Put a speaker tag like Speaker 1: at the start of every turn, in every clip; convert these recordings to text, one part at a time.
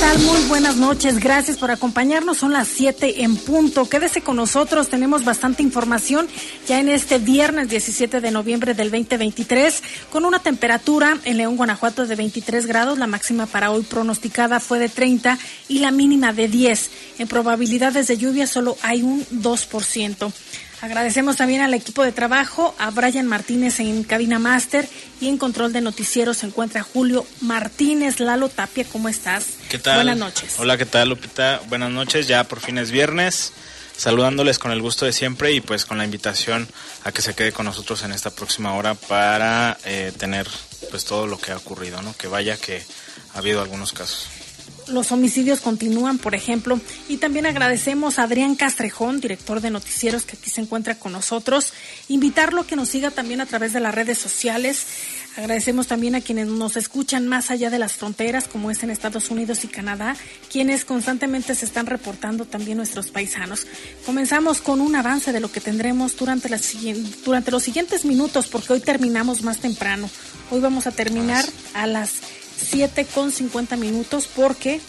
Speaker 1: Tal? Muy buenas noches. Gracias por acompañarnos. Son las 7 en punto. Quédese con nosotros. Tenemos bastante información ya en este viernes 17 de noviembre del 2023 con una temperatura en León, Guanajuato de 23 grados. La máxima para hoy pronosticada fue de 30 y la mínima de 10. En probabilidades de lluvia solo hay un 2%. Agradecemos también al equipo de trabajo, a Brian Martínez en cabina máster y en control de noticieros se encuentra Julio Martínez. Lalo Tapia, ¿cómo estás?
Speaker 2: ¿Qué tal?
Speaker 1: Buenas noches.
Speaker 2: Hola, ¿qué tal, Lupita? Buenas noches, ya por fin es viernes. Saludándoles con el gusto de siempre y pues con la invitación a que se quede con nosotros en esta próxima hora para eh, tener pues todo lo que ha ocurrido, ¿no? Que vaya que ha habido algunos casos
Speaker 1: los homicidios continúan, por ejemplo, y también agradecemos a Adrián Castrejón, director de noticieros que aquí se encuentra con nosotros, invitarlo a que nos siga también a través de las redes sociales. Agradecemos también a quienes nos escuchan más allá de las fronteras, como es en Estados Unidos y Canadá, quienes constantemente se están reportando también nuestros paisanos. Comenzamos con un avance de lo que tendremos durante, las, durante los siguientes minutos, porque hoy terminamos más temprano. Hoy vamos a terminar a las 7 con 50 minutos porque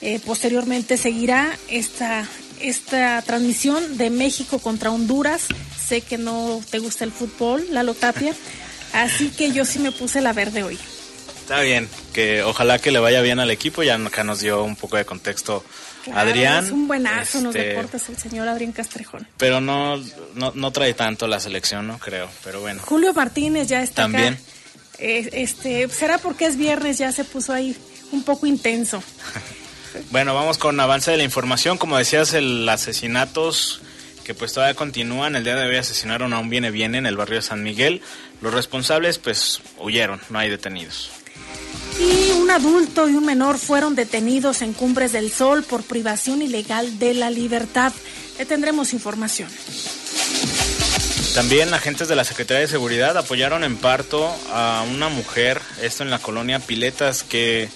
Speaker 1: eh, posteriormente seguirá esta, esta transmisión de México contra Honduras. Sé que no te gusta el fútbol, Lalo Tapia, así que yo sí me puse la verde hoy.
Speaker 2: Está bien, que ojalá que le vaya bien al equipo, ya acá nos dio un poco de contexto Adrián.
Speaker 1: Es un buenazo en los deportes el señor Adrián Castrejón.
Speaker 2: Pero no, no, no trae tanto la selección, no creo, pero bueno.
Speaker 1: Julio Martínez ya está
Speaker 2: También.
Speaker 1: acá. Eh, este, será porque es viernes, ya se puso ahí un poco intenso.
Speaker 2: bueno, vamos con avance de la información. Como decías, el asesinatos que pues todavía continúan. El día de hoy asesinaron a un viene viene en el barrio de San Miguel. Los responsables pues huyeron, no hay detenidos.
Speaker 1: Y un adulto y un menor fueron detenidos en Cumbres del Sol por privación ilegal de la libertad. Le tendremos información.
Speaker 2: También agentes de la Secretaría de Seguridad apoyaron en parto a una mujer, esto en la colonia Piletas, que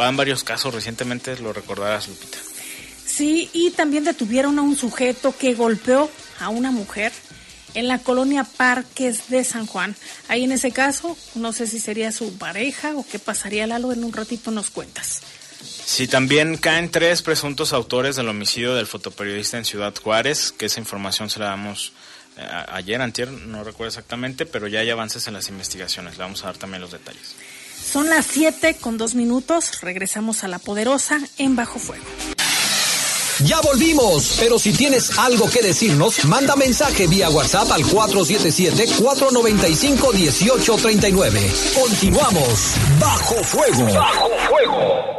Speaker 2: va en varios casos recientemente, lo recordarás, Lupita.
Speaker 1: Sí, y también detuvieron a un sujeto que golpeó a una mujer en la colonia Parques de San Juan. Ahí en ese caso, no sé si sería su pareja o qué pasaría, Lalo, en un ratito nos cuentas.
Speaker 2: Sí, también caen tres presuntos autores del homicidio del fotoperiodista en Ciudad Juárez, que esa información se la damos ayer, antier, no recuerdo exactamente, pero ya hay avances en las investigaciones. Le vamos a dar también los detalles.
Speaker 1: Son las 7 con dos minutos. Regresamos a La Poderosa en Bajo Fuego.
Speaker 3: Ya volvimos, pero si tienes algo que decirnos, manda mensaje vía WhatsApp al 477-495-1839. Continuamos. Bajo Fuego.
Speaker 4: Bajo fuego.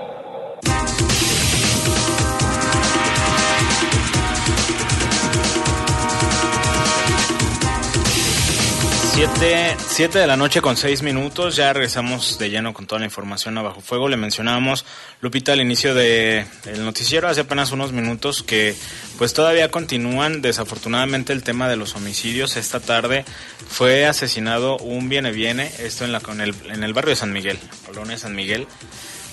Speaker 2: Siete, de la noche con seis minutos, ya regresamos de lleno con toda la información a Bajo Fuego. Le mencionábamos, Lupita, al inicio del noticiero, hace apenas unos minutos, que pues todavía continúan, desafortunadamente, el tema de los homicidios. Esta tarde fue asesinado un viene-viene, esto en, la, el, en el barrio de San Miguel, Colonia San Miguel.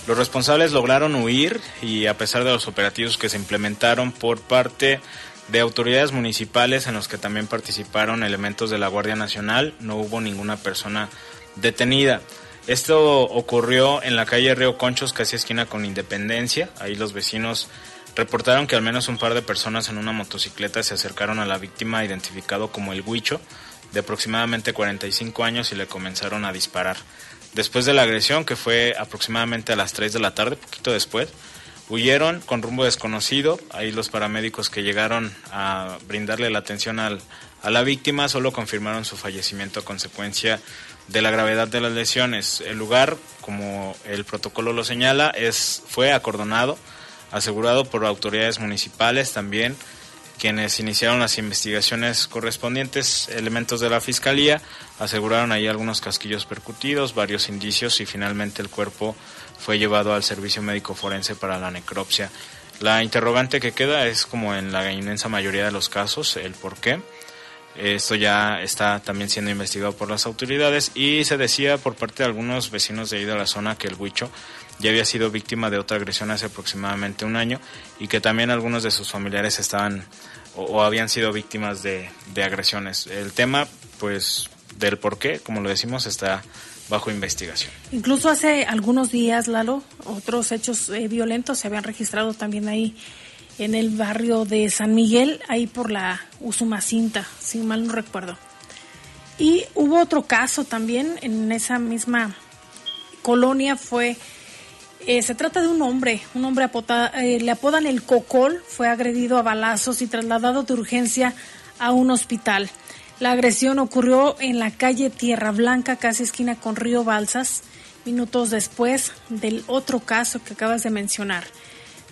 Speaker 2: Los responsables lograron huir y a pesar de los operativos que se implementaron por parte de autoridades municipales en los que también participaron elementos de la Guardia Nacional, no hubo ninguna persona detenida. Esto ocurrió en la calle Río Conchos, casi esquina con Independencia. Ahí los vecinos reportaron que al menos un par de personas en una motocicleta se acercaron a la víctima identificado como el Huicho, de aproximadamente 45 años, y le comenzaron a disparar. Después de la agresión, que fue aproximadamente a las 3 de la tarde, poquito después, Huyeron con rumbo desconocido. Ahí los paramédicos que llegaron a brindarle la atención al, a la víctima solo confirmaron su fallecimiento a consecuencia de la gravedad de las lesiones. El lugar, como el protocolo lo señala, es, fue acordonado, asegurado por autoridades municipales también quienes iniciaron las investigaciones correspondientes. Elementos de la Fiscalía aseguraron ahí algunos casquillos percutidos, varios indicios y finalmente el cuerpo fue llevado al servicio médico forense para la necropsia. La interrogante que queda es como en la inmensa mayoría de los casos, el por qué. Esto ya está también siendo investigado por las autoridades y se decía por parte de algunos vecinos de ahí de la zona que el Huicho ya había sido víctima de otra agresión hace aproximadamente un año y que también algunos de sus familiares estaban o, habían sido víctimas de, de, agresiones. El tema, pues, del por qué, como lo decimos, está bajo investigación.
Speaker 1: Incluso hace algunos días, Lalo, otros hechos eh, violentos se habían registrado también ahí en el barrio de San Miguel, ahí por la Usumacinta, si mal no recuerdo. Y hubo otro caso también en esa misma colonia, fue eh, se trata de un hombre, un hombre eh, le apodan el Cocol, fue agredido a balazos y trasladado de urgencia a un hospital. La agresión ocurrió en la calle Tierra Blanca, casi esquina con Río Balsas, minutos después del otro caso que acabas de mencionar.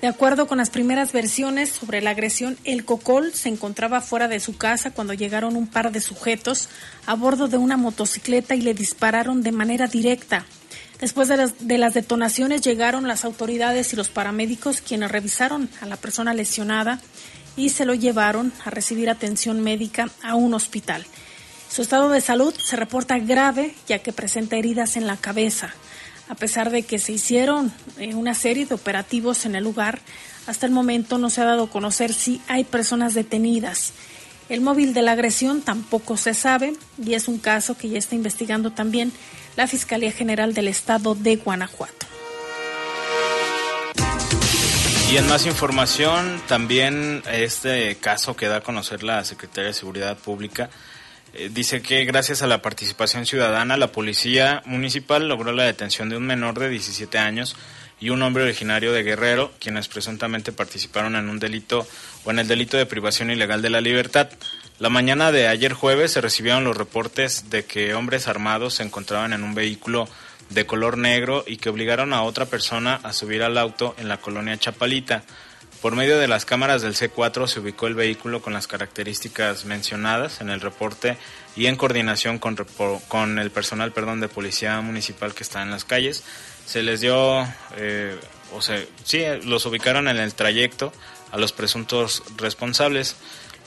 Speaker 1: De acuerdo con las primeras versiones sobre la agresión, el Cocol se encontraba fuera de su casa cuando llegaron un par de sujetos a bordo de una motocicleta y le dispararon de manera directa. Después de las, de las, detonaciones llegaron las autoridades y los paramédicos quienes revisaron a la persona lesionada y se lo llevaron a recibir atención médica a un hospital. Su estado de salud se reporta grave ya que presenta heridas en la cabeza. A pesar de que se hicieron eh, una serie de operativos en el lugar, hasta el momento no se ha dado a conocer si hay personas detenidas. El móvil de la agresión tampoco se sabe y es un caso que ya está investigando también la Fiscalía General del Estado de Guanajuato.
Speaker 2: Y en más información, también este caso que da a conocer la Secretaría de Seguridad Pública eh, dice que gracias a la participación ciudadana, la Policía Municipal logró la detención de un menor de 17 años y un hombre originario de Guerrero, quienes presuntamente participaron en un delito o en el delito de privación ilegal de la libertad. La mañana de ayer jueves se recibieron los reportes de que hombres armados se encontraban en un vehículo de color negro y que obligaron a otra persona a subir al auto en la colonia Chapalita. Por medio de las cámaras del C4 se ubicó el vehículo con las características mencionadas en el reporte y en coordinación con, con el personal perdón, de policía municipal que está en las calles. Se les dio, eh, o sea, sí, los ubicaron en el trayecto a los presuntos responsables.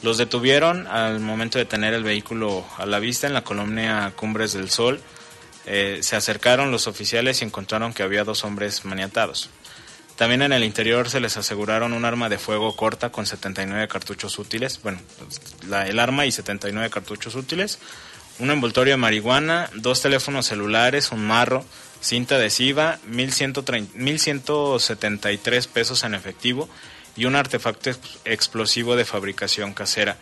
Speaker 2: Los detuvieron al momento de tener el vehículo a la vista en la colonia Cumbres del Sol. Eh, se acercaron los oficiales y encontraron que había dos hombres maniatados. También en el interior se les aseguraron un arma de fuego corta con 79 cartuchos útiles, bueno, el arma y 79 cartuchos útiles, un envoltorio de marihuana, dos teléfonos celulares, un marro, cinta adhesiva, 1.173 pesos en efectivo y un artefacto explosivo de fabricación casera.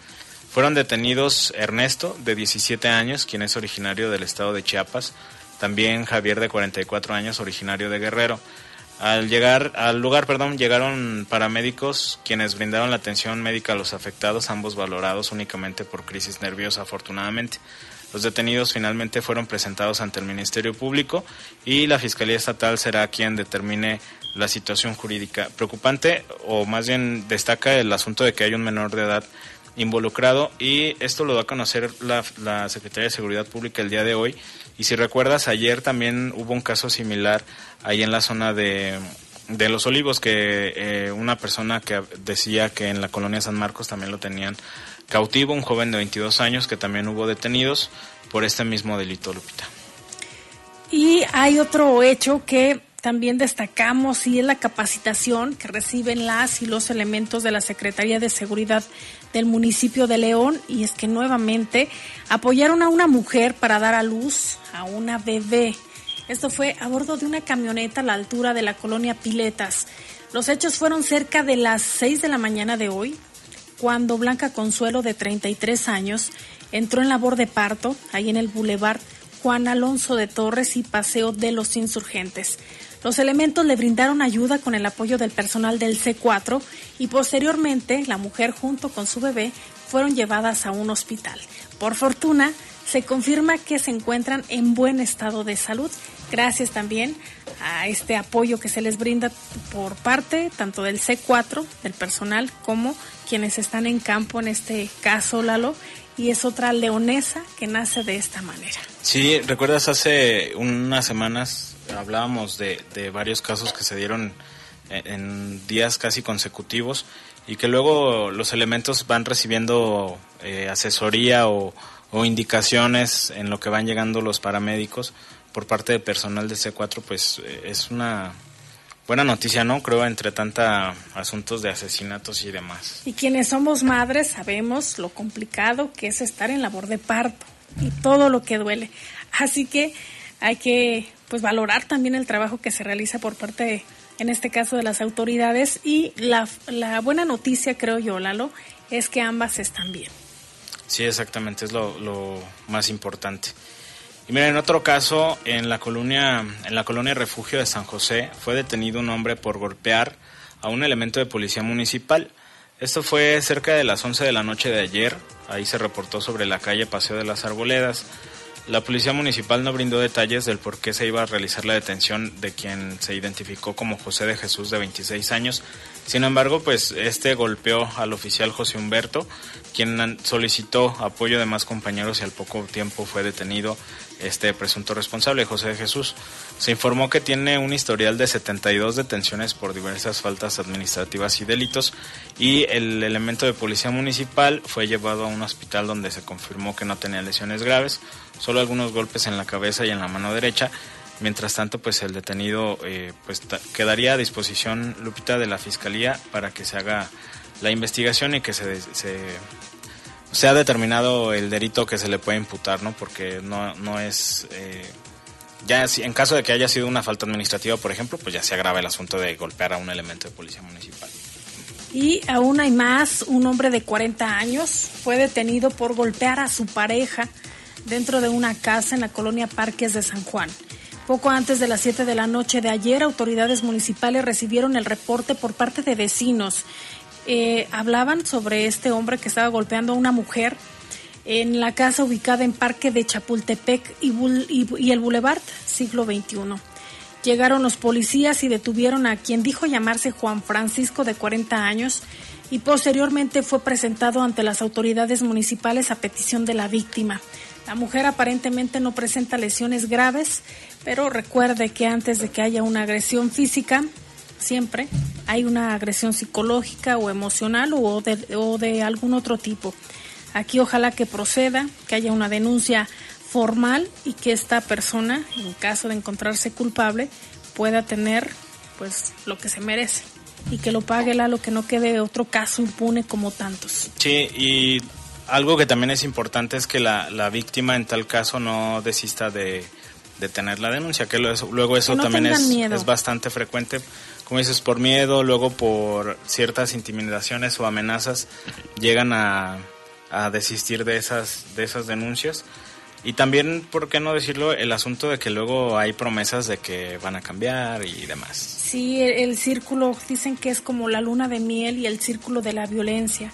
Speaker 2: Fueron detenidos Ernesto, de 17 años, quien es originario del estado de Chiapas, también Javier, de 44 años, originario de Guerrero. Al llegar al lugar, perdón, llegaron paramédicos quienes brindaron la atención médica a los afectados, ambos valorados únicamente por crisis nerviosa, afortunadamente. Los detenidos finalmente fueron presentados ante el Ministerio Público y la Fiscalía Estatal será quien determine la situación jurídica. Preocupante, o más bien destaca el asunto de que hay un menor de edad involucrado y esto lo da a conocer la, la Secretaría de Seguridad Pública el día de hoy. Y si recuerdas, ayer también hubo un caso similar ahí en la zona de, de Los Olivos, que eh, una persona que decía que en la colonia San Marcos también lo tenían cautivo, un joven de 22 años que también hubo detenidos por este mismo delito, Lupita.
Speaker 1: Y hay otro hecho que también destacamos y es la capacitación que reciben las y los elementos de la Secretaría de Seguridad del municipio de León y es que nuevamente apoyaron a una mujer para dar a luz a una bebé. Esto fue a bordo de una camioneta a la altura de la colonia Piletas. Los hechos fueron cerca de las 6 de la mañana de hoy, cuando Blanca Consuelo, de 33 años, entró en labor de parto, ahí en el Boulevard Juan Alonso de Torres y Paseo de los Insurgentes. Los elementos le brindaron ayuda con el apoyo del personal del C4 y posteriormente la mujer junto con su bebé fueron llevadas a un hospital. Por fortuna, se confirma que se encuentran en buen estado de salud. Gracias también a este apoyo que se les brinda por parte tanto del C4, del personal, como quienes están en campo en este caso, Lalo, y es otra leonesa que nace de esta manera.
Speaker 2: Sí, recuerdas hace unas semanas hablábamos de, de varios casos que se dieron en días casi consecutivos y que luego los elementos van recibiendo eh, asesoría o, indicaciones en lo que van llegando los paramédicos por parte del personal de C4, pues eh, es una buena noticia, ¿no? Creo, entre tanta asuntos de asesinatos y demás.
Speaker 1: Y quienes somos madres sabemos lo complicado que es estar en labor de parto y todo lo que duele. Así que hay que pues valorar también el trabajo que se realiza por parte de en este caso de las autoridades. Y la, la buena noticia, creo yo, Lalo, es que ambas están bien.
Speaker 2: Sí, exactamente, es lo, lo más importante. Y mira, en otro caso, en la colonia, en la colonia refugio de San José, fue detenido un hombre por golpear a un elemento de policía municipal. Esto fue cerca de las 11 de la noche de ayer. Ahí se reportó sobre la calle Paseo de las Arboledas. La policía municipal no brindó detalles del por qué se iba a realizar la detención de quien se identificó como José de Jesús de 26 años. Sin embargo, pues este golpeó al oficial José Humberto, quien solicitó apoyo de más compañeros y al poco tiempo fue detenido este presunto responsable, José de Jesús. Se informó que tiene un historial de 72 detenciones por diversas faltas administrativas y delitos y el elemento de policía municipal fue llevado a un hospital donde se confirmó que no tenía lesiones graves, solo algunos golpes en la cabeza y en la mano derecha. Mientras tanto, pues el detenido eh, pues quedaría a disposición, Lupita, de la Fiscalía para que se haga la investigación y que se, se se ha determinado el delito que se le puede imputar, ¿no? Porque no, no es... Eh, ya en caso de que haya sido una falta administrativa, por ejemplo, pues ya se agrava el asunto de golpear a un elemento de policía municipal.
Speaker 1: Y aún hay más, un hombre de 40 años fue detenido por golpear a su pareja dentro de una casa en la colonia Parques de San Juan. Poco antes de las 7 de la noche de ayer, autoridades municipales recibieron el reporte por parte de vecinos eh, hablaban sobre este hombre que estaba golpeando a una mujer en la casa ubicada en Parque de Chapultepec y, y, el Boulevard Siglo XXI. Llegaron los policías y detuvieron a quien dijo llamarse Juan Francisco de 40 años y posteriormente fue presentado ante las autoridades municipales a petición de la víctima. La mujer aparentemente no presenta lesiones graves, pero recuerde que antes de que haya una agresión física, siempre hay una agresión psicológica o emocional o de, o de algún otro tipo. Aquí ojalá que proceda, que haya una denuncia formal y que esta persona, en caso de encontrarse culpable, pueda tener pues lo que se merece y que lo pague la lo que no quede otro caso impune como tantos.
Speaker 2: Sí, y algo que también es importante es que la, la víctima en tal caso no desista de, de tener la denuncia, que luego eso también es, es bastante frecuente como dices, por miedo, luego por ciertas intimidaciones o amenazas, llegan a, desistir de esas, de esas denuncias. Y también, ¿por qué no decirlo? El asunto de que luego hay promesas de que van a cambiar y demás.
Speaker 1: Sí, el, círculo, dicen que es como la luna de miel y el círculo de la violencia.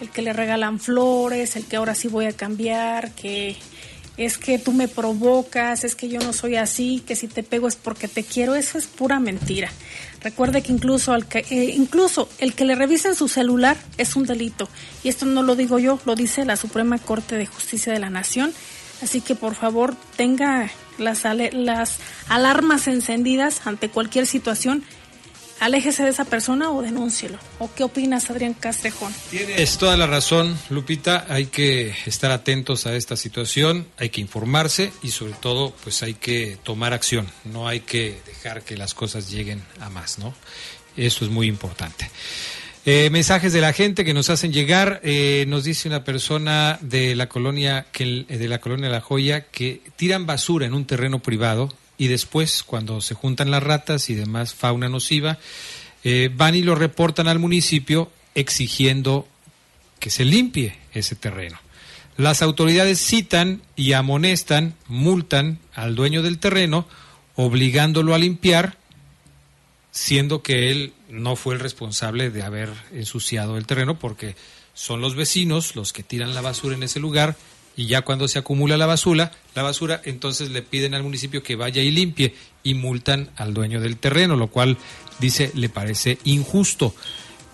Speaker 1: El que le regalan flores, el que ahora sí voy a cambiar, que es que tú me provocas, es que yo no soy así, que si te pego es porque te quiero, eso es pura mentira. Recuerde que incluso, al que, eh, incluso el que le revisen su celular es un delito. Y esto no lo digo yo, lo dice la Suprema Corte de Justicia de la Nación. Así que por favor tenga las, las alarmas encendidas ante cualquier situación aléjese de esa persona o denúncielo. ¿O qué opinas, Adrián Castrejón?
Speaker 5: Tienes toda la razón, Lupita. Hay que estar atentos a esta situación, hay que informarse y sobre todo, pues hay que tomar acción. No hay que dejar que las cosas lleguen a más, ¿no? Eso es muy importante. Eh, mensajes de la gente que nos hacen llegar. Eh, nos dice una persona de la colonia que de la colonia La Joya que tiran basura en un terreno privado y después, cuando se juntan las ratas y demás fauna nociva, eh, van y lo reportan al municipio exigiendo que se limpie ese terreno. Las autoridades citan y amonestan, multan al dueño del terreno, obligándolo a limpiar, siendo que él no fue el responsable de haber ensuciado el terreno, porque son los vecinos los que tiran la basura en ese lugar y ya cuando se acumula la basura, la basura, entonces le piden al municipio que vaya y limpie y multan al dueño del terreno, lo cual dice le parece injusto.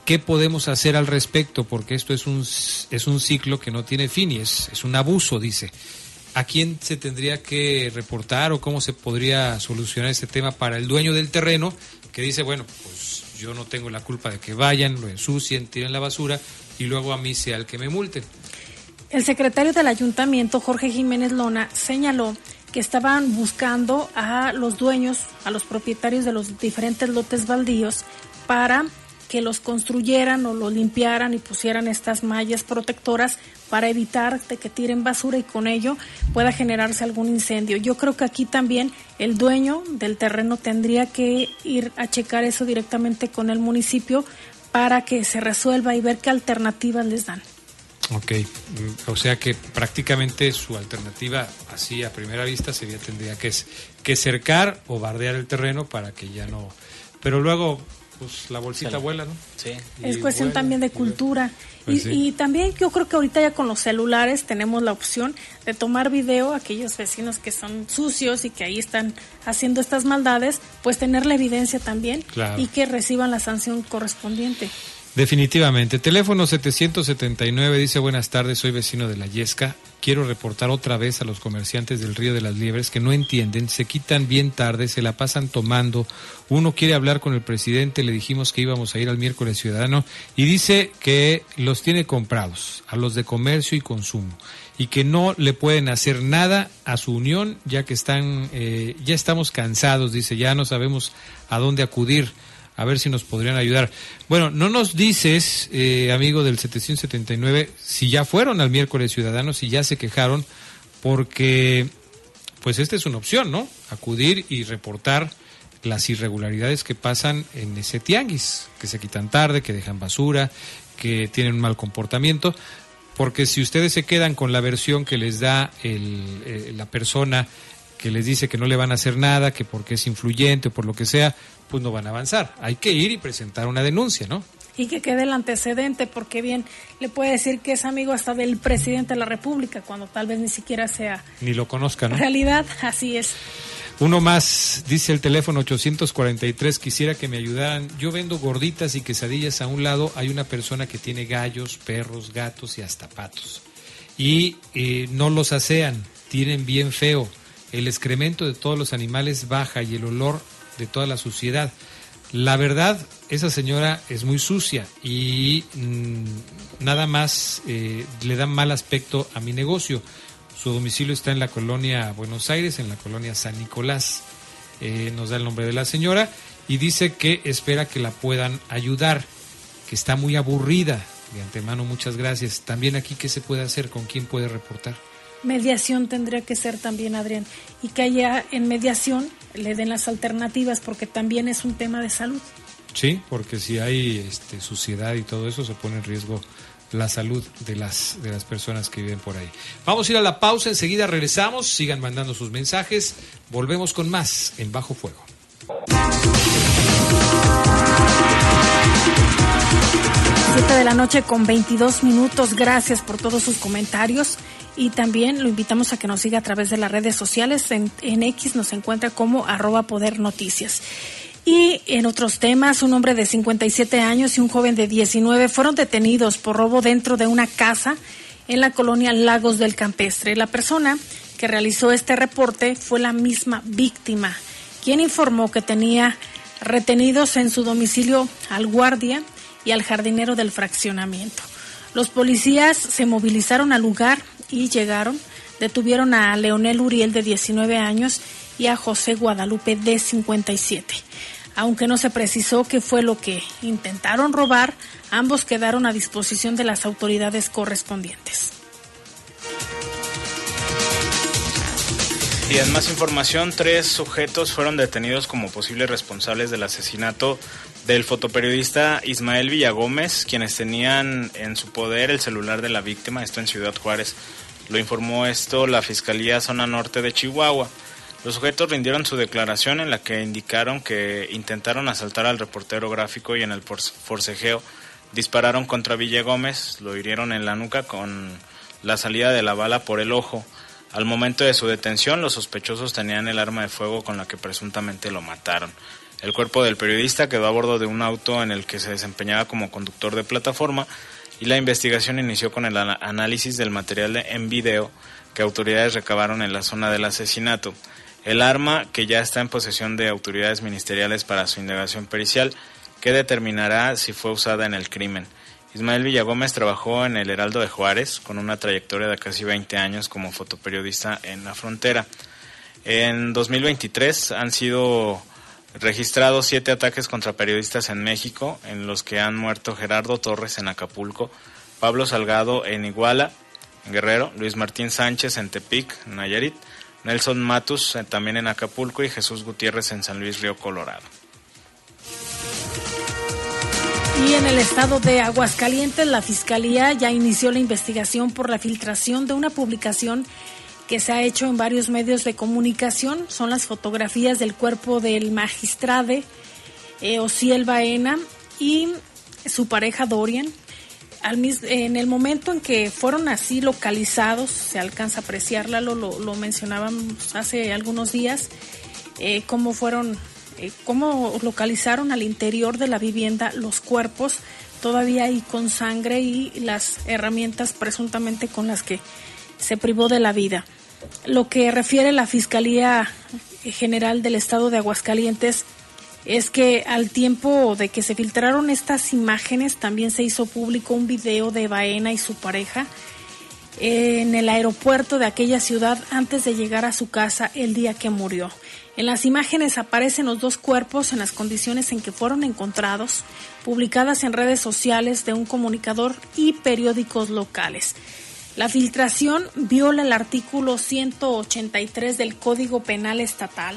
Speaker 5: ¿Qué podemos hacer al respecto? Porque esto es un, es un ciclo que no tiene fin y es, es un abuso, dice. ¿A quién se tendría que reportar o cómo se podría solucionar este tema para el dueño del terreno que dice, bueno, pues yo no tengo la culpa de que vayan, lo ensucien, tiren la basura y luego a mí sea el que me multen?
Speaker 1: El secretario del ayuntamiento, Jorge Jiménez Lona, señaló que estaban buscando a los dueños, a los propietarios de los diferentes lotes baldíos para que los construyeran o lo limpiaran y pusieran estas mallas protectoras para evitar de que tiren basura y con ello pueda generarse algún incendio. Yo creo que aquí también el dueño del terreno tendría que ir a checar eso directamente con el municipio para que se resuelva y ver qué alternativas les dan.
Speaker 5: Ok, o sea que prácticamente su alternativa, así a primera vista, sería tendría que, que cercar o bardear el terreno para que ya no... Pero luego pues la bolsita vuela, ¿no?
Speaker 1: Sí. Es cuestión también de cultura. Pues y, también yo creo que ahorita ya con los celulares tenemos la opción de tomar video a aquellos vecinos que son sucios y que ahí están haciendo estas maldades, pues tener la evidencia también y que reciban la sanción correspondiente.
Speaker 5: Definitivamente. Teléfono 779 dice buenas tardes, soy vecino de la Yesca. Quiero reportar otra vez a los comerciantes del Río de las Liebres que no entienden, se quitan bien tarde, se la pasan tomando. Uno quiere hablar con el presidente, le dijimos que íbamos a ir al miércoles ciudadano y dice que los tiene comprados, a los de comercio y consumo y que no le pueden hacer nada a su unión ya que están, eh, ya estamos cansados, dice, ya no sabemos a dónde acudir a ver si nos podrían ayudar. Bueno, no nos dices, eh, amigo del 779, si ya fueron al miércoles ciudadanos, si ya se quejaron, porque pues esta es una opción, ¿no? Acudir y reportar las irregularidades que pasan en ese tianguis, que se quitan tarde, que dejan basura, que tienen un mal comportamiento, porque si ustedes se quedan con la versión que les da el, eh, la persona que les dice que no le van a hacer nada, que porque es influyente o por lo que sea, pues no van a avanzar. Hay que ir y presentar una denuncia, ¿no?
Speaker 1: Y que quede el antecedente, porque bien, le puede decir que es amigo hasta del presidente de la República, cuando tal vez ni siquiera sea...
Speaker 5: Ni lo conozca, ¿no?
Speaker 1: Realidad, así es.
Speaker 5: Uno más, dice el teléfono 843, quisiera que me ayudaran. Yo vendo gorditas y quesadillas a un lado, hay una persona que tiene gallos, perros, gatos y hasta patos. Y eh, no los asean, tienen bien feo el excremento de todos los animales baja y el olor de toda la suciedad. La verdad, esa señora es muy sucia y mm, nada más eh, le da mal aspecto a mi negocio. Su domicilio está en la colonia Buenos Aires, en la colonia San Nicolás. Eh, nos da el nombre de la señora y dice que espera que la puedan ayudar, que está muy aburrida. De antemano, muchas gracias. También aquí, ¿qué se puede hacer? ¿Con quién puede reportar?
Speaker 1: Mediación tendría que ser también, Adrián, y que haya en mediación le den las alternativas, porque también es un tema de salud.
Speaker 5: Sí, porque si hay este, suciedad y todo eso, se pone en riesgo la salud de las, de las personas que viven por ahí. Vamos a ir a la pausa, enseguida regresamos, sigan mandando sus mensajes, volvemos con más en Bajo Fuego.
Speaker 1: Siete de la noche con 22 minutos, gracias por todos sus comentarios y también lo invitamos a que nos siga a través de las redes sociales. En, X nos encuentra como arroba poder noticias. Y en otros temas, un hombre de 57 años y un joven de 19 fueron detenidos por robo dentro de una casa en la colonia Lagos del Campestre. La persona que realizó este reporte fue la misma víctima, quien informó que tenía retenidos en su domicilio al guardia y al jardinero del fraccionamiento. Los policías se movilizaron al lugar y llegaron, detuvieron a Leonel Uriel de 19 años y a José Guadalupe de 57. Aunque no se precisó qué fue lo que intentaron robar, ambos quedaron a disposición de las autoridades correspondientes.
Speaker 2: Y en más información, tres sujetos fueron detenidos como posibles responsables del asesinato del fotoperiodista Ismael Villagómez, quienes tenían en su poder el celular de la víctima, esto en Ciudad Juárez. Lo informó esto la Fiscalía Zona Norte de Chihuahua. Los sujetos rindieron su declaración en la que indicaron que intentaron asaltar al reportero gráfico y en el forcejeo dispararon contra Villagómez, lo hirieron en la nuca con la salida de la bala por el ojo. Al momento de su detención, los sospechosos tenían el arma de fuego con la que presuntamente lo mataron. El cuerpo del periodista quedó a bordo de un auto en el que se desempeñaba como conductor de plataforma y la investigación inició con el análisis del material en video que autoridades recabaron en la zona del asesinato. El arma, que ya está en posesión de autoridades ministeriales para su indagación pericial, que determinará si fue usada en el crimen. Ismael Villagómez trabajó en el Heraldo de Juárez con una trayectoria de casi 20 años como fotoperiodista en la frontera. En 2023 han sido registrados siete ataques contra periodistas en México, en los que han muerto Gerardo Torres en Acapulco, Pablo Salgado en Iguala, Guerrero, Luis Martín Sánchez en Tepic, Nayarit, Nelson Matus eh, también en Acapulco y Jesús Gutiérrez en San Luis Río Colorado.
Speaker 1: Y en el estado de Aguascalientes, la Fiscalía ya inició la investigación por la filtración de una publicación que se ha hecho en varios medios de comunicación. Son las fotografías del cuerpo del magistrade eh, Ociel Baena y su pareja Dorian. En el momento en que fueron así localizados, se alcanza a apreciarla, lo, lo, mencionábamos hace algunos días, eh, cómo fueron, eh, cómo localizaron al interior de la vivienda los cuerpos, todavía ahí con sangre y las herramientas presuntamente con las que se privó de la vida. Lo que refiere la Fiscalía General del Estado de Aguascalientes es que al tiempo de que se filtraron estas imágenes también se hizo público un video de Baena y su pareja en el aeropuerto de aquella ciudad antes de llegar a su casa el día que murió. En las imágenes aparecen los dos cuerpos en las condiciones en que fueron encontrados, publicadas en redes sociales de un comunicador y periódicos locales. La filtración viola el artículo 183 del Código Penal Estatal,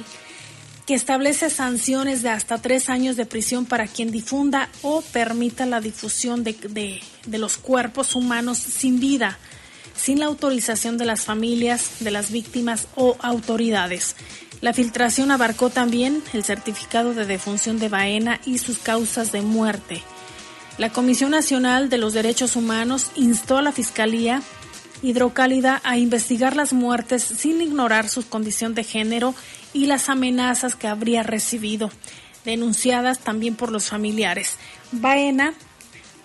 Speaker 1: que establece sanciones de hasta tres años de prisión para quien difunda o permita la difusión de, los cuerpos humanos sin vida, sin la autorización de las familias, de las víctimas o autoridades. La filtración abarcó también el certificado de defunción de Baena y sus causas de muerte. La Comisión Nacional de los Derechos Humanos instó a la Fiscalía Hidrocálida a investigar las muertes sin ignorar su condición de género y las amenazas que habría recibido, denunciadas también por los familiares. Baena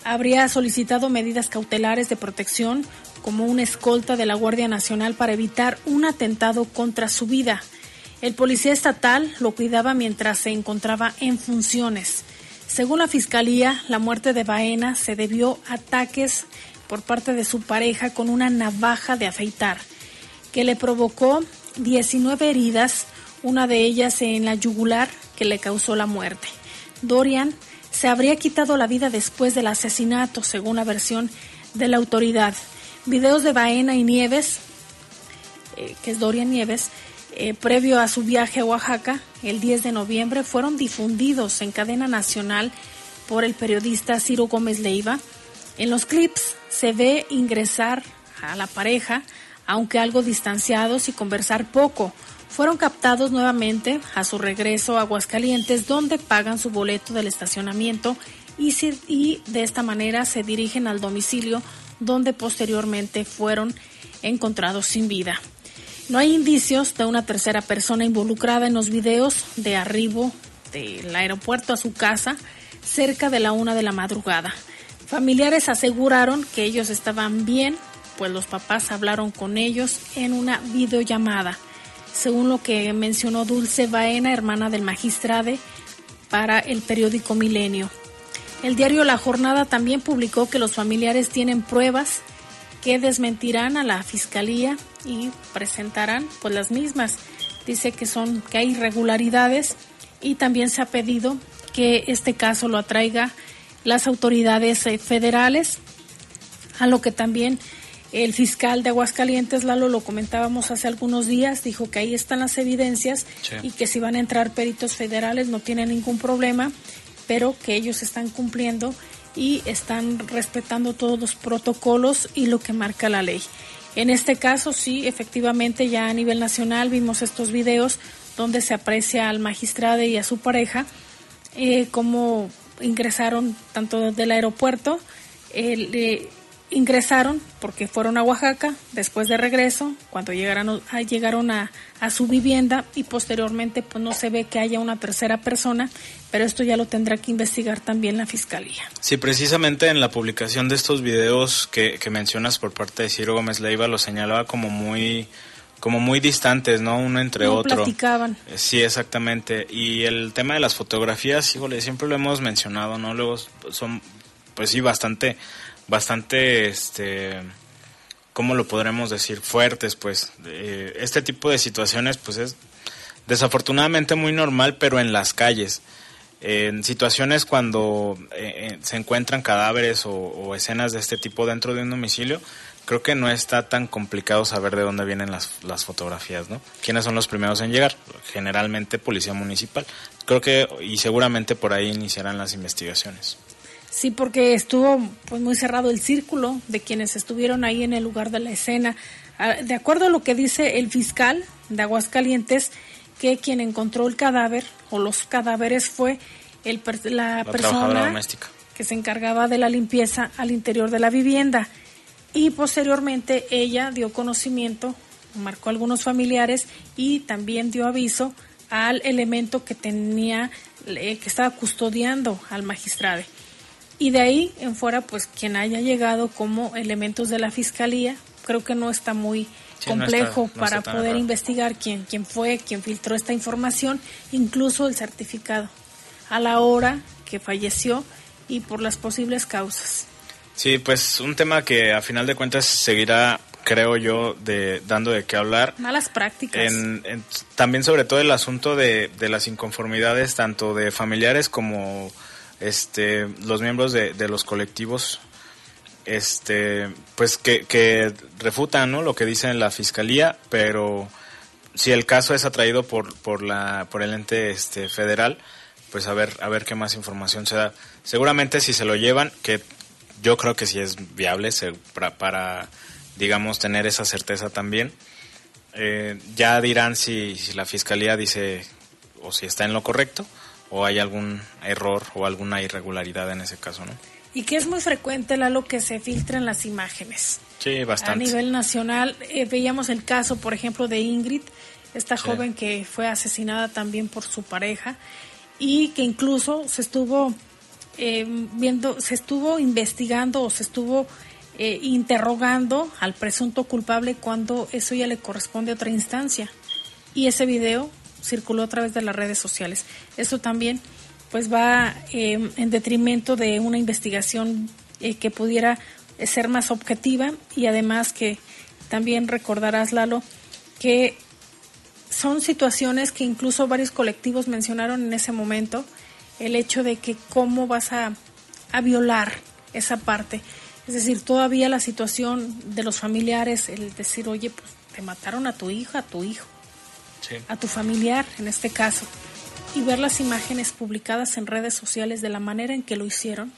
Speaker 1: habría solicitado medidas cautelares de protección como una escolta de la Guardia Nacional para evitar un atentado contra su vida. El policía estatal lo cuidaba mientras se encontraba en funciones. Según la Fiscalía, la muerte de Baena se debió a ataques por parte de su pareja con una navaja de afeitar, que le provocó 19 heridas, una de ellas en la yugular, que le causó la muerte. Dorian se habría quitado la vida después del asesinato, según la versión de la autoridad. Videos de Baena y Nieves, eh, que es Dorian Nieves, eh, previo a su viaje a Oaxaca, el 10 de noviembre, fueron difundidos en cadena nacional por el periodista Ciro Gómez Leiva. En los clips se ve ingresar a la pareja, aunque algo distanciados y conversar poco. Fueron captados nuevamente a su regreso a Aguascalientes, donde pagan su boleto del estacionamiento y de esta manera se dirigen al domicilio donde posteriormente fueron encontrados sin vida. No hay indicios de una tercera persona involucrada en los videos de arribo del aeropuerto a su casa cerca de la una de la madrugada. Familiares aseguraron que ellos estaban bien, pues los papás hablaron con ellos en una videollamada, según lo que mencionó Dulce Baena, hermana del magistrade, para el periódico Milenio. El diario La Jornada también publicó que los familiares tienen pruebas que desmentirán a la fiscalía y presentarán pues las mismas. Dice que son que hay irregularidades y también se ha pedido que este caso lo atraiga las autoridades eh, federales, a lo que también el fiscal de Aguascalientes, Lalo, lo comentábamos hace algunos días, dijo que ahí están las evidencias y que si van a entrar peritos federales no tienen ningún problema, pero que ellos están cumpliendo y están respetando todos los protocolos y lo que marca la ley. En este caso, sí, efectivamente, ya a nivel nacional vimos estos videos donde se aprecia al magistrado y a su pareja eh, como ingresaron tanto del aeropuerto, ingresaron porque fueron a Oaxaca después de regreso, cuando llegaron a, llegaron a, a, su vivienda y posteriormente pues no se ve que haya una tercera persona, pero esto ya lo tendrá que investigar también la fiscalía.
Speaker 2: Sí, precisamente en la publicación de estos videos que, que mencionas por parte de Ciro Gómez Leiva lo señalaba como muy como muy distantes, ¿no? Uno entre
Speaker 1: no
Speaker 2: otro.
Speaker 1: platicaban.
Speaker 2: Sí, exactamente. Y el tema de las fotografías, híjole, siempre lo hemos mencionado, ¿no? Luego son, pues sí, bastante bastante, este, ¿cómo lo podremos decir? Fuertes, pues. Eh, este tipo de situaciones, pues es desafortunadamente muy normal, pero en las calles. En situaciones cuando eh, se encuentran cadáveres o, o, escenas de este tipo dentro de un domicilio, creo que no está tan complicado saber de dónde vienen las, las fotografías, ¿no? ¿Quiénes son los primeros en llegar? Generalmente Policía Municipal. Creo que y seguramente por ahí iniciarán las investigaciones.
Speaker 1: Sí, porque estuvo pues muy cerrado el círculo de quienes estuvieron ahí en el lugar de la escena. De acuerdo a lo que dice el fiscal de Aguascalientes, que quien encontró el cadáver o los cadáveres fue el, la, la persona que se encargaba de la limpieza al interior de la vivienda. Y posteriormente ella dio conocimiento, marcó a algunos familiares y también dio aviso al elemento que tenía, eh, que estaba custodiando al magistrado. Y de ahí en fuera, pues quien haya llegado como elementos de la fiscalía, creo que no está muy sí, complejo no está, no para poder investigar quién, quién fue, quién filtró esta información, incluso el certificado, a la hora que falleció y por las posibles causas.
Speaker 2: Sí, pues un tema que a final de cuentas seguirá, creo yo, de dando de qué hablar.
Speaker 1: Malas prácticas.
Speaker 2: En, en, también sobre todo el asunto de, de las inconformidades, tanto de familiares como este los miembros de, los colectivos este pues que, refutan lo que dice la fiscalía pero si el caso es atraído por por la por el ente este federal pues a ver a ver qué más información se da. Seguramente si se lo llevan que yo creo que sí es viable para, digamos tener esa certeza también. Eh, ya dirán si la fiscalía dice o si está en lo correcto o hay algún error o alguna irregularidad en ese caso, ¿no?
Speaker 1: Y que es muy frecuente, Lalo, que se filtren las imágenes.
Speaker 2: Sí, bastante.
Speaker 1: A nivel nacional, eh, veíamos el caso, por ejemplo, de Ingrid, esta sí. joven que fue asesinada también por su pareja y que incluso se estuvo eh, viendo, se estuvo investigando o se estuvo eh, interrogando al presunto culpable cuando eso ya le corresponde a otra instancia. Y ese video circuló a través de las redes sociales. Esto también pues va eh, en detrimento de una investigación eh, que pudiera ser más objetiva y además que también recordarás, Lalo, que son situaciones que incluso varios colectivos mencionaron en ese momento, el hecho de que cómo vas a, a violar esa parte. Es decir, todavía la situación de los familiares, el decir, oye, pues te mataron a tu hija, a tu hijo sí. a tu familiar en este caso y ver las imágenes publicadas en redes sociales de la manera en que lo hicieron.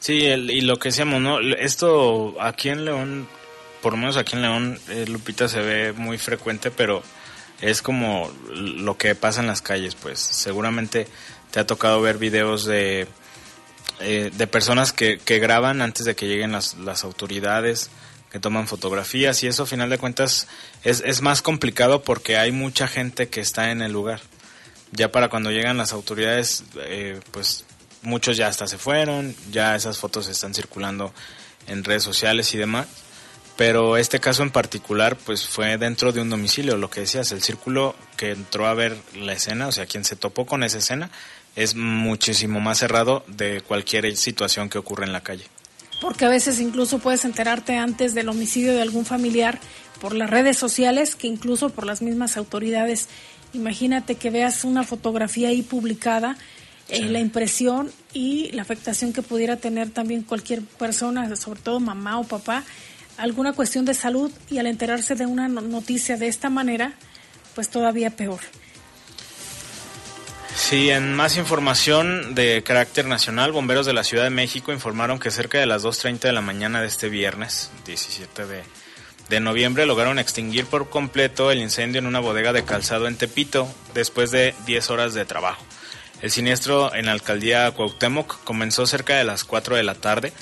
Speaker 2: Sí, el, y lo que decíamos, ¿no? Esto aquí en León, por lo menos aquí en León, eh, Lupita se ve muy frecuente, pero es como lo que pasa en las calles, pues seguramente te ha tocado ver videos de, eh, de personas que, que graban antes de que lleguen las, las autoridades, que toman fotografías y eso a final de cuentas es, es más complicado porque hay mucha gente que está en el lugar. Ya para cuando llegan las autoridades, eh, pues muchos ya hasta se fueron, ya esas fotos están circulando en redes sociales y demás. Pero este caso en particular, pues fue dentro de un domicilio, lo que decías, el círculo que entró a ver la escena, o sea, quien se topó con esa escena, es muchísimo más cerrado de cualquier situación que ocurre en la calle
Speaker 1: porque a veces incluso puedes enterarte antes del homicidio de algún familiar por las redes sociales que incluso por las mismas autoridades. Imagínate que veas una fotografía ahí publicada, eh, sí. eh, la impresión y la afectación que pudiera tener también cualquier persona, sobre todo mamá o papá, alguna cuestión de salud y al enterarse de una noticia de esta manera, pues todavía peor.
Speaker 2: Sí, en más información de carácter nacional, bomberos de la Ciudad de México informaron que cerca de las 2.30 de la mañana de este viernes, 17 de, de, noviembre, lograron extinguir por completo el incendio en una bodega de calzado en Tepito después de 10 horas de trabajo. El siniestro en la alcaldía Cuauhtémoc comenzó cerca de las 4 de la tarde.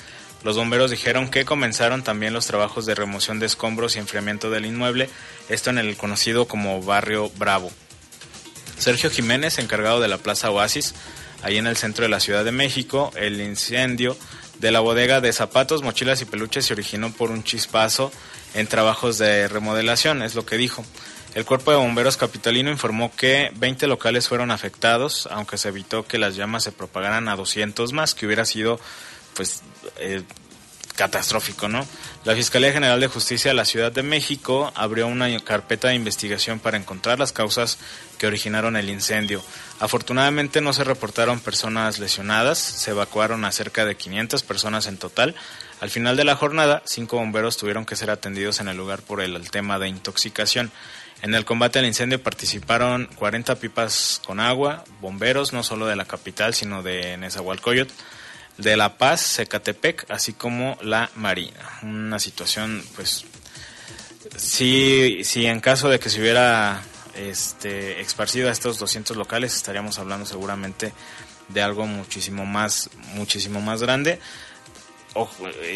Speaker 2: Los bomberos dijeron que comenzaron también los trabajos de remoción de escombros y enfriamiento del inmueble, esto en el conocido como Barrio Bravo. Sergio Jiménez, encargado de la Plaza Oasis, ahí en el centro de la Ciudad de México, el incendio de la bodega de zapatos, mochilas y peluches se originó por un chispazo en trabajos de remodelación, es lo que dijo. El Cuerpo de Bomberos Capitalino informó que 20 locales fueron afectados, aunque se evitó que las llamas se propagaran a 200 más, que hubiera sido pues eh, catastrófico, ¿no? La Fiscalía General de Justicia de la Ciudad de México abrió una carpeta de investigación para encontrar las causas que originaron el incendio. Afortunadamente no se reportaron personas lesionadas, se evacuaron a cerca de 500 personas en total. Al final de la jornada, cinco bomberos tuvieron que ser atendidos en el lugar por el tema de intoxicación. En el combate al incendio participaron 40 pipas con agua, bomberos no solo de la capital, sino de Nezahualcóyotl, de La Paz, Secatepec, así como la Marina. Una situación, pues, sí, sí en caso de que se hubiera este, esparcido a estos 200 locales, estaríamos hablando seguramente de algo muchísimo más, muchísimo más grande.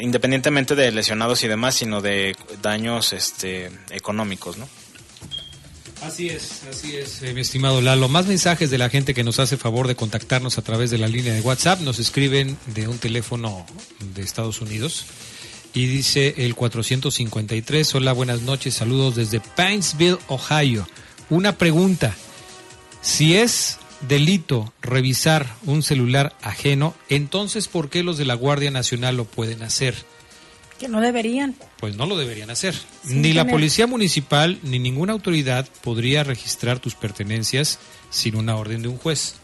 Speaker 2: independientemente de lesionados y demás, sino de daños este, económicos, ¿no?
Speaker 5: Así es, así es, eh, mi estimado Lalo. Más mensajes de la gente que nos hace favor de contactarnos a través de la línea de WhatsApp. Nos escriben de un teléfono de Estados Unidos y dice el 453, hola, buenas noches, saludos desde Paintsville, Ohio. Una pregunta, si es delito revisar un celular ajeno, entonces ¿por qué los de la Guardia Nacional lo pueden hacer?
Speaker 1: Que no deberían.
Speaker 5: Pues no lo deberían hacer. ni la policía municipal ni ninguna autoridad podría registrar tus pertenencias sin una orden de un juez.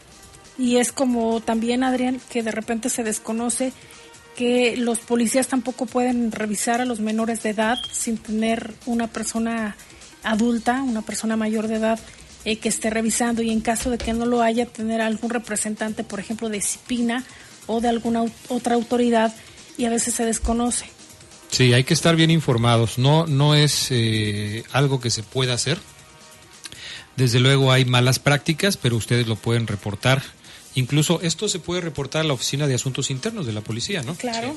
Speaker 1: Y es como también, Adrián, que de repente se desconoce que los policías tampoco pueden revisar a los menores de edad sin tener una persona adulta, una persona mayor de edad eh, que esté revisando y en caso de que no lo haya, tener algún representante, por ejemplo, de CIPINA o de alguna otra autoridad y a veces se desconoce.
Speaker 5: Sí, hay que estar bien informados. No, no es eh, algo que se pueda hacer. Desde luego hay malas prácticas, pero ustedes lo pueden reportar. Incluso esto se puede reportar a la Oficina de Asuntos Internos de la Policía, ¿no?
Speaker 1: Claro.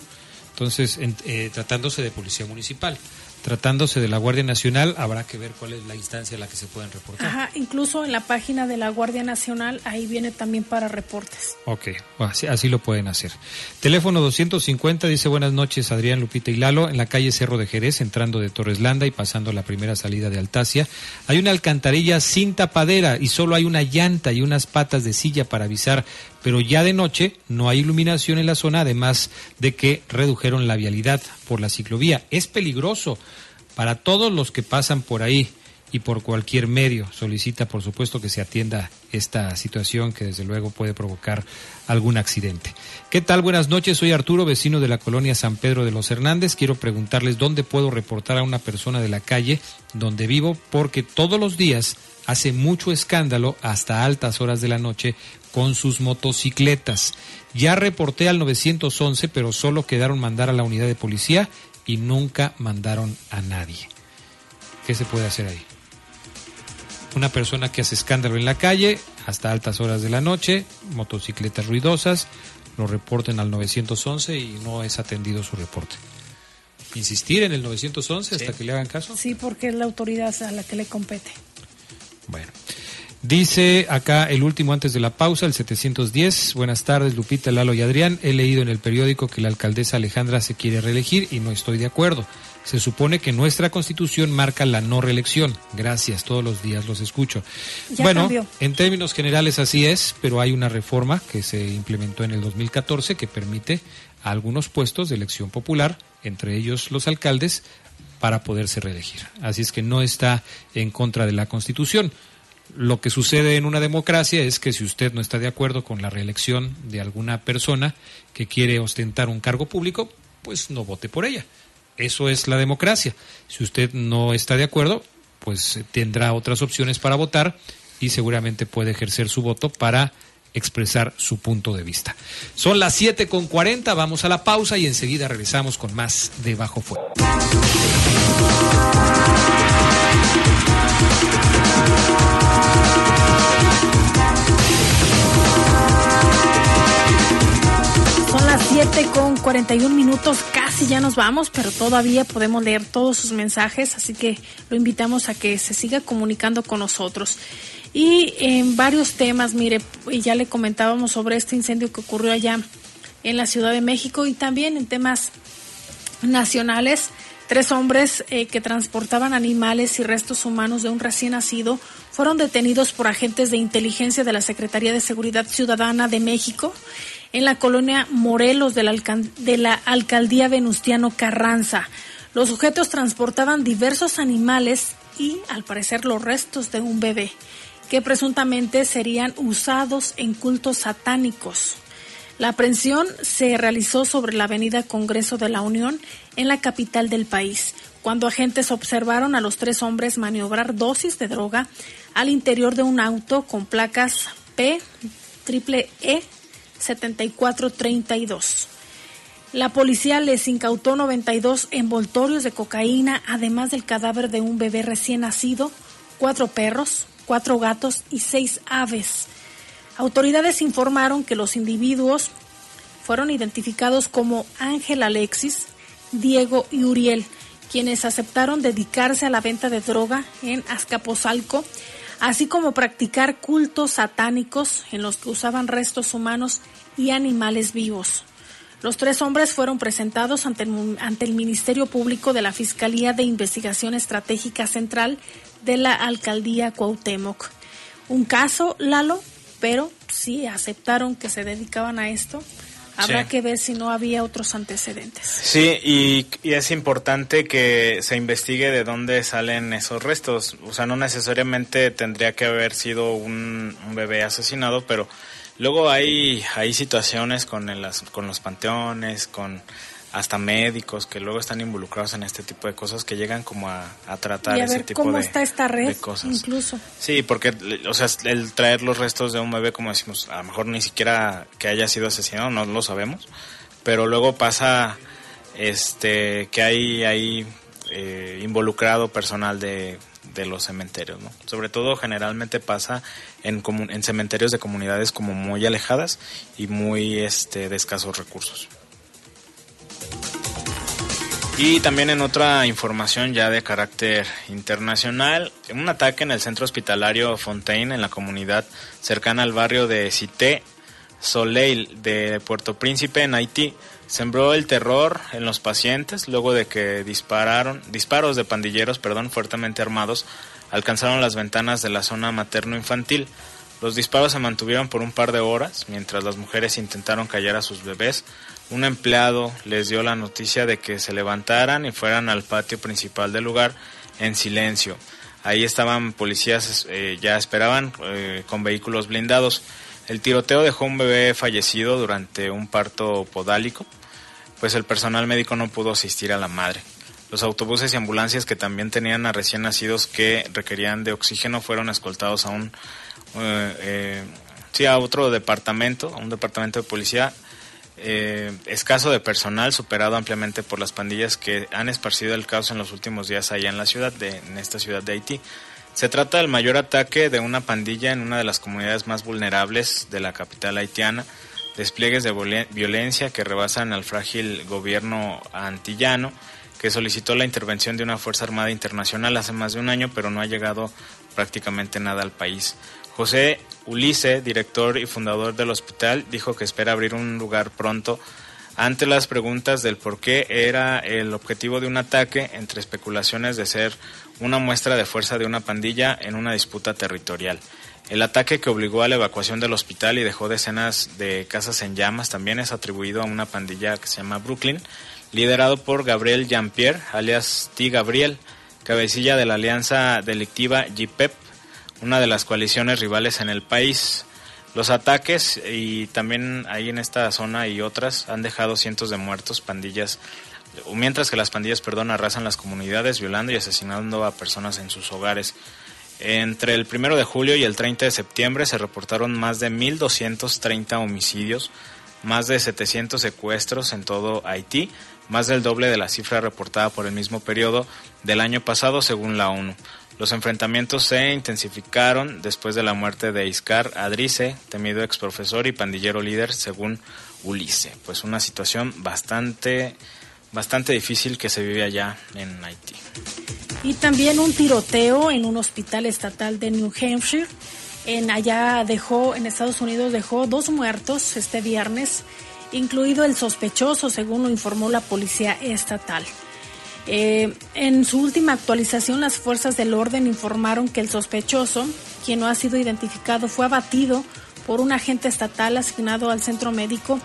Speaker 5: Entonces, eh, tratándose de Policía Municipal. Tratándose de la Guardia Nacional, habrá que ver cuál es la instancia a la que se pueden reportar.
Speaker 1: Ajá, incluso en la página de la Guardia Nacional, ahí viene también para reportes.
Speaker 5: Ok, así, lo pueden hacer. Teléfono 250 dice buenas noches Adrián, Lupita y Lalo, en la calle Cerro de Jerez, entrando de Torres Landa y pasando la primera salida de Altacia. Hay una alcantarilla sin tapadera y solo hay una llanta y unas patas de silla para avisar pero ya de noche no hay iluminación en la zona, además de que redujeron la vialidad por la ciclovía. Es peligroso para todos los que pasan por ahí y por cualquier medio. Solicita, por supuesto, que se atienda esta situación que desde luego puede provocar algún accidente. ¿Qué tal? Buenas noches, soy Arturo, vecino de la colonia San Pedro de los Hernández. Quiero preguntarles dónde puedo reportar a una persona de la calle donde vivo porque todos los días hace mucho escándalo hasta altas horas de la noche con sus motocicletas. Ya reporté al 911, pero solo quedaron mandar a la unidad de policía y nunca mandaron a nadie. ¿Qué se puede hacer ahí? Una persona que hace escándalo en la calle hasta altas horas de la noche, motocicletas ruidosas, lo reporten al 911 y no es atendido su reporte. Insistir en el 911 hasta que le hagan caso.
Speaker 1: Sí, porque es la autoridad a la que le compete.
Speaker 5: Bueno. Dice acá el último antes de la pausa, el 710. Buenas tardes, Lupita, Lalo y Adrián. He leído en el periódico que la alcaldesa Alejandra se quiere reelegir y no estoy de acuerdo. Se supone que nuestra constitución marca la no reelección. Gracias, todos los días los escucho. bueno, en términos generales así es, pero hay una reforma que se implementó en el 2014 que permite a algunos puestos de elección popular, entre ellos los alcaldes, para poderse reelegir. Así es que no está en contra de la constitución. Lo que sucede en una democracia es que si usted no está de acuerdo con la reelección de alguna persona que quiere ostentar un cargo público, pues no vote por ella. Eso es la democracia. Si usted no está de acuerdo, pues tendrá otras opciones para votar y seguramente puede ejercer su voto para expresar su punto de vista. Son las 7 con 40, vamos a la pausa y enseguida regresamos con más de Bajo Fuego.
Speaker 1: Son las 7 con 41 minutos, casi ya nos vamos, pero todavía podemos leer todos sus mensajes, así que lo invitamos a que se siga comunicando con nosotros. Y en varios temas, mire, ya le comentábamos sobre este incendio que ocurrió allá en la Ciudad de México y también en temas nacionales. Tres hombres eh, que transportaban animales y restos humanos de un recién nacido fueron detenidos por agentes de inteligencia de la Secretaría de Seguridad Ciudadana de México en la colonia Morelos de la, de la alcaldía Venustiano Carranza. Los sujetos transportaban diversos animales y, al parecer, los restos de un bebé, que presuntamente serían usados en cultos satánicos. La aprehensión se realizó sobre la avenida Congreso de la Unión en la capital del país, cuando agentes observaron a los tres hombres maniobrar dosis de droga al interior de un auto con placas P triple E 7432. La policía les incautó 92 envoltorios de cocaína, además del cadáver de un bebé recién nacido, cuatro perros, cuatro gatos y seis aves. Autoridades informaron que los individuos fueron identificados como Ángel Alexis, Diego y Uriel, quienes aceptaron dedicarse a la venta de droga en Azcapotzalco, así como practicar cultos satánicos en los que usaban restos humanos y animales vivos. Los tres hombres fueron presentados ante el, ante el Ministerio Público de la Fiscalía de Investigación Estratégica Central de la Alcaldía Cuauhtémoc. Un caso, Lalo, pero sí aceptaron que se dedicaban a esto. Habrá que ver si no había otros antecedentes.
Speaker 2: Sí, y, es importante que se investigue de dónde salen esos restos. O sea, no necesariamente tendría que haber sido un, un bebé asesinado, pero luego hay, hay situaciones con, el, con los panteones, con hasta médicos que luego están involucrados en este tipo de cosas que llegan como a, tratar
Speaker 1: y
Speaker 2: a ese tipo
Speaker 1: cómo
Speaker 2: de,
Speaker 1: está esta red,
Speaker 2: cosas.
Speaker 1: Incluso.
Speaker 2: Sí, porque o sea, el traer los restos de un bebé, como decimos, a lo mejor ni siquiera que haya sido asesinado, no lo sabemos, pero luego pasa este que hay ahí eh, involucrado personal de, de los cementerios, ¿no? Sobre todo generalmente pasa en, en cementerios de comunidades como muy alejadas y muy este, de escasos recursos. Y también en otra información ya de carácter internacional, un ataque en el centro hospitalario Fontaine en la comunidad cercana al barrio de Cité Soleil de Puerto Príncipe en Haití sembró el terror en los pacientes luego de que dispararon disparos de pandilleros, perdón, fuertemente armados alcanzaron las ventanas de la zona materno infantil. Los disparos se mantuvieron por un par de horas mientras las mujeres intentaron callar a sus bebés un empleado les dio la noticia de que se levantaran y fueran al patio principal del lugar en silencio. Ahí estaban policías, eh, ya esperaban eh, con vehículos blindados. El tiroteo dejó un bebé fallecido durante un parto podálico, pues el personal médico no pudo asistir a la madre. Los autobuses y ambulancias que también tenían a recién nacidos que requerían de oxígeno fueron escoltados a un eh, sí, a otro departamento, a un departamento de policía eh, escaso de personal, superado ampliamente por las pandillas que han esparcido el caos en los últimos días allá en la ciudad, de, en esta ciudad de Haití. Se trata del mayor ataque de una pandilla en una de las comunidades más vulnerables de la capital haitiana, despliegues de violencia que rebasan al frágil gobierno antillano, que solicitó la intervención de una Fuerza Armada Internacional hace más de un año, pero no ha llegado prácticamente nada al país. José Ulice, director y fundador del hospital, dijo que espera abrir un lugar pronto ante las preguntas del por qué era el objetivo de un ataque entre especulaciones de ser una muestra de fuerza de una pandilla en una disputa territorial. El ataque que obligó a la evacuación del hospital y dejó decenas de casas en llamas también es atribuido a una pandilla que se llama Brooklyn, liderado por Gabriel Jean-Pierre, alias T. Gabriel, cabecilla de la alianza delictiva GPEP, una de las coaliciones rivales en el país. Los ataques y también ahí en esta zona y otras han dejado cientos de muertos, pandillas, mientras que las pandillas, perdón, arrasan las comunidades violando y asesinando a personas en sus hogares. Entre el primero de julio y el 30 de septiembre se reportaron más de 1.230 homicidios, más de 700 secuestros en todo Haití, más del doble de la cifra reportada por el mismo periodo del año pasado según la ONU. Los enfrentamientos se intensificaron después de la muerte de Iscar Adrice, temido ex profesor y pandillero líder, según Ulisse. Pues una situación bastante, bastante difícil que se vive allá en Haití.
Speaker 1: Y también un tiroteo en un hospital estatal de New Hampshire. En allá dejó, en Estados Unidos dejó dos muertos este viernes, incluido el sospechoso, según lo informó la policía estatal. Eh, en su última actualización, las fuerzas del orden informaron que el sospechoso, quien no ha sido identificado, fue abatido por un agente estatal asignado al centro médico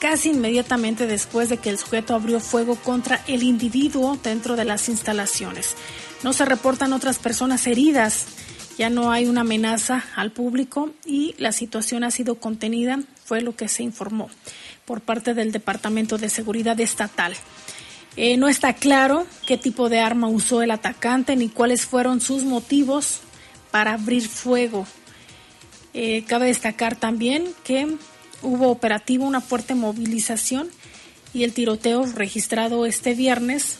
Speaker 1: casi inmediatamente después de que el sujeto abrió fuego contra el individuo dentro de las instalaciones. No se reportan otras personas heridas, ya no hay una amenaza al público y la situación ha sido contenida, fue lo que se informó por parte del Departamento de Seguridad Estatal. Eh, no está claro qué tipo de arma usó el atacante ni cuáles fueron sus motivos para abrir fuego. Eh, cabe destacar también que hubo operativo, una fuerte movilización y el tiroteo registrado este viernes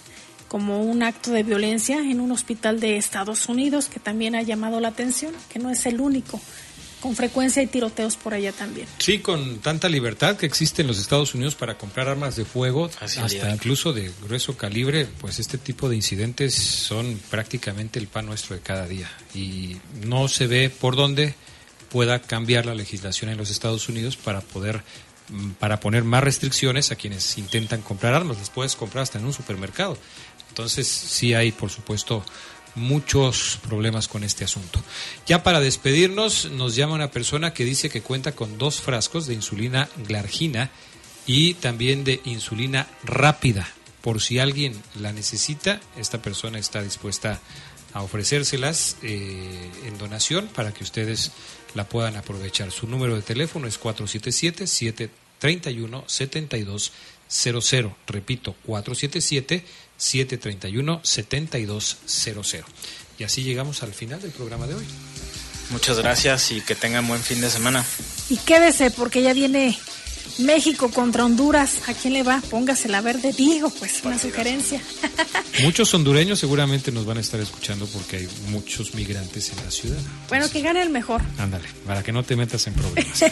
Speaker 1: como un acto de violencia en un hospital de Estados Unidos que también ha llamado la atención, que no es el único con frecuencia hay tiroteos por allá también.
Speaker 5: Sí, con tanta libertad que existe en los Estados Unidos para comprar armas de fuego, hasta incluso de grueso calibre, pues este tipo de incidentes son prácticamente el pan nuestro de cada día. Y no se ve por dónde pueda cambiar la legislación en los Estados Unidos para poder mm, para poner más restricciones a quienes intentan comprar armas. Las puedes comprar hasta en un supermercado. Entonces sí hay, por supuesto, muchos problemas con este asunto. Ya para despedirnos, nos llama una persona que dice que cuenta con dos frascos de insulina glargina y también de insulina rápida. Por si alguien la necesita, esta persona está dispuesta a ofrecérselas eh, en donación para que ustedes la puedan aprovechar. Su número de teléfono es 477-731-7200. Repito, 477 731-7200. Y así llegamos al final del programa de hoy.
Speaker 2: Muchas gracias y que tengan buen fin de semana.
Speaker 1: Y quédese porque ya viene México contra Honduras. ¿A quién le va? Póngase la verde, digo, pues una sugerencia.
Speaker 5: Muchos hondureños seguramente nos van a estar escuchando porque hay muchos migrantes en la ciudad.
Speaker 1: Bueno, que gane el mejor.
Speaker 5: Ándale, para que no te metas en problemas.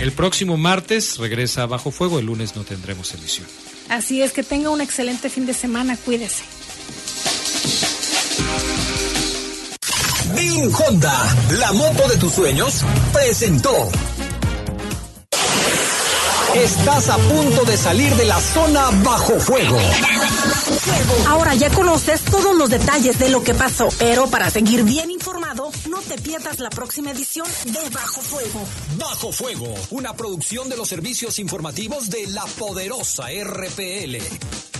Speaker 5: el próximo martes regresa Bajo Fuego, el lunes no tendremos emisión.
Speaker 1: Así es que tenga un excelente fin de semana, cuídese.
Speaker 3: Bin Honda, la moto de tus sueños, presentó. Estás a punto de salir de la zona bajo fuego.
Speaker 6: Ahora ya conoces todos los detalles de lo que pasó, pero para seguir bien informado, no te pierdas la próxima edición de Bajo Fuego.
Speaker 3: Bajo Fuego, una producción de los servicios informativos de la poderosa RPL.